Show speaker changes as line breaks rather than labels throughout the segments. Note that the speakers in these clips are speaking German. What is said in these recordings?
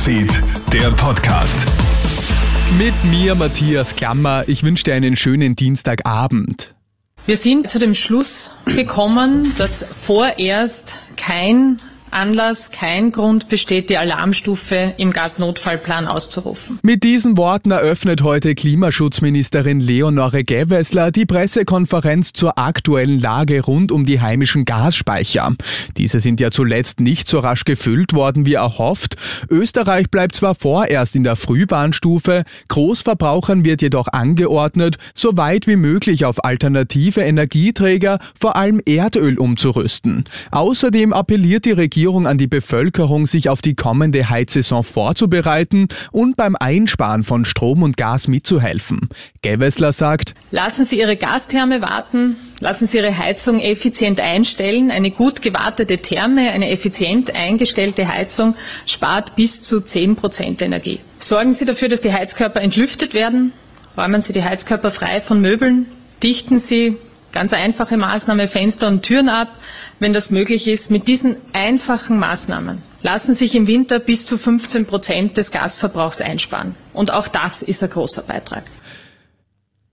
Newsfeed, der Podcast.
Mit mir, Matthias Klammer. Ich wünsche dir einen schönen Dienstagabend.
Wir sind zu dem Schluss gekommen, dass vorerst kein Anlass, kein Grund besteht, die Alarmstufe im Gasnotfallplan auszurufen.
Mit diesen Worten eröffnet heute Klimaschutzministerin Leonore Gewessler die Pressekonferenz zur aktuellen Lage rund um die heimischen Gasspeicher. Diese sind ja zuletzt nicht so rasch gefüllt worden wie erhofft. Österreich bleibt zwar vorerst in der Frühwarnstufe, Großverbrauchern wird jedoch angeordnet, so weit wie möglich auf alternative Energieträger, vor allem Erdöl umzurüsten. Außerdem appelliert die Regierung Regierung an die Bevölkerung, sich auf die kommende Heizsaison vorzubereiten und beim Einsparen von Strom und Gas mitzuhelfen. Gewessler sagt,
Lassen Sie Ihre Gastherme warten, lassen Sie Ihre Heizung effizient einstellen. Eine gut gewartete Therme, eine effizient eingestellte Heizung spart bis zu 10 Prozent Energie. Sorgen Sie dafür, dass die Heizkörper entlüftet werden. Räumen Sie die Heizkörper frei von Möbeln. Dichten Sie Ganz einfache Maßnahme, Fenster und Türen ab, wenn das möglich ist. Mit diesen einfachen Maßnahmen lassen sich im Winter bis zu 15 Prozent des Gasverbrauchs einsparen. Und auch das ist ein großer Beitrag.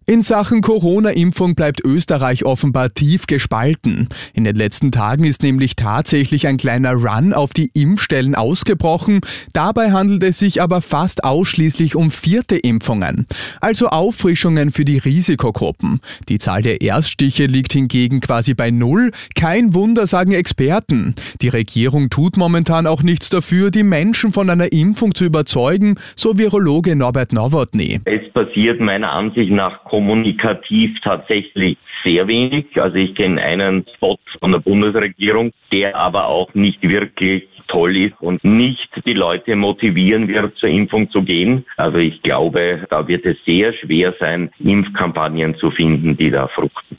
In Sachen Corona-Impfung bleibt Österreich offenbar tief gespalten. In den letzten Tagen ist nämlich tatsächlich ein kleiner Run auf die Impfstellen ausgebrochen. Dabei handelt es sich aber fast ausschließlich um vierte Impfungen, also Auffrischungen für die Risikogruppen. Die Zahl der Erststiche liegt hingegen quasi bei Null. Kein Wunder, sagen Experten. Die Regierung tut momentan auch nichts dafür, die Menschen von einer Impfung zu überzeugen, so Virologe Norbert Nowotny.
Es passiert meiner Ansicht nach kommunikativ tatsächlich sehr wenig. Also ich kenne einen Spot von der Bundesregierung, der aber auch nicht wirklich toll ist und nicht die Leute motivieren wird, zur Impfung zu gehen. Also ich glaube, da wird es sehr schwer sein, Impfkampagnen zu finden, die da fruchten.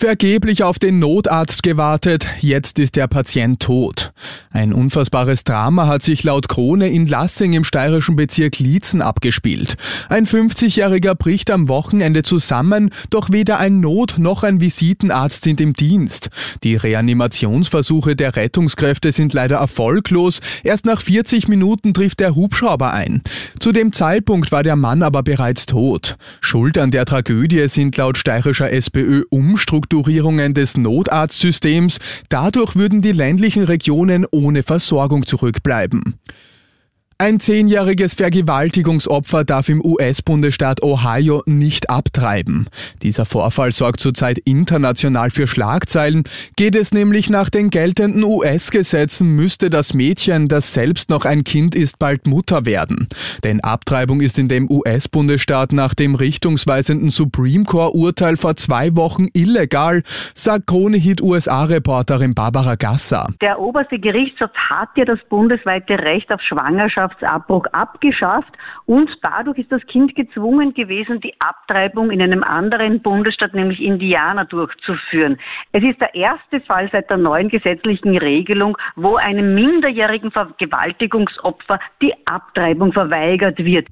Vergeblich auf den Notarzt gewartet, jetzt ist der Patient tot. Ein unfassbares Drama hat sich laut Krone in Lassing im steirischen Bezirk Liezen abgespielt. Ein 50-Jähriger bricht am Wochenende zusammen, doch weder ein Not- noch ein Visitenarzt sind im Dienst. Die Reanimationsversuche der Rettungskräfte sind leider erfolglos. Erst nach 40 Minuten trifft der Hubschrauber ein. Zu dem Zeitpunkt war der Mann aber bereits tot. Schuld an der Tragödie sind laut steirischer SPÖ Umstrukturierungen Umstrukturierungen des Notarztsystems. Dadurch würden die ländlichen Regionen ohne Versorgung zurückbleiben. Ein zehnjähriges Vergewaltigungsopfer darf im US-Bundesstaat Ohio nicht abtreiben. Dieser Vorfall sorgt zurzeit international für Schlagzeilen. Geht es nämlich nach den geltenden US-Gesetzen, müsste das Mädchen, das selbst noch ein Kind ist, bald Mutter werden. Denn Abtreibung ist in dem US-Bundesstaat nach dem richtungsweisenden Supreme Court-Urteil vor zwei Wochen illegal, sagt Kronehit USA-Reporterin Barbara Gasser.
Der oberste Gerichtshof hat ja das bundesweite Recht auf Schwangerschaft Schwangerschaftsabbruch abgeschafft und dadurch ist das Kind gezwungen gewesen, die Abtreibung in einem anderen Bundesstaat, nämlich Indiana, durchzuführen. Es ist der erste Fall seit der neuen gesetzlichen Regelung, wo einem minderjährigen Vergewaltigungsopfer die Abtreibung verweigert wird.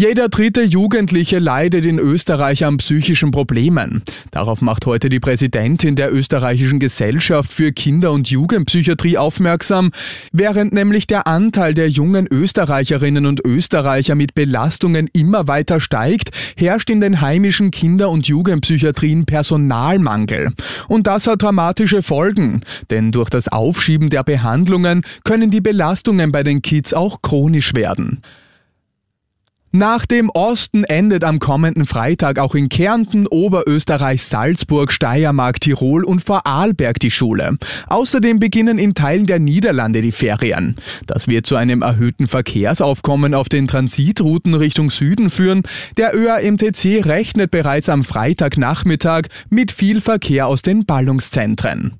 Jeder dritte Jugendliche leidet in Österreich an psychischen Problemen. Darauf macht heute die Präsidentin der österreichischen Gesellschaft für Kinder- und Jugendpsychiatrie aufmerksam. Während nämlich der Anteil der jungen Österreicherinnen und Österreicher mit Belastungen immer weiter steigt, herrscht in den heimischen Kinder- und Jugendpsychiatrien Personalmangel. Und das hat dramatische Folgen, denn durch das Aufschieben der Behandlungen können die Belastungen bei den Kids auch chronisch werden. Nach dem Osten endet am kommenden Freitag auch in Kärnten, Oberösterreich, Salzburg, Steiermark, Tirol und Vorarlberg die Schule. Außerdem beginnen in Teilen der Niederlande die Ferien. Das wird zu einem erhöhten Verkehrsaufkommen auf den Transitrouten Richtung Süden führen. Der ÖAMTC rechnet bereits am Freitagnachmittag mit viel Verkehr aus den Ballungszentren.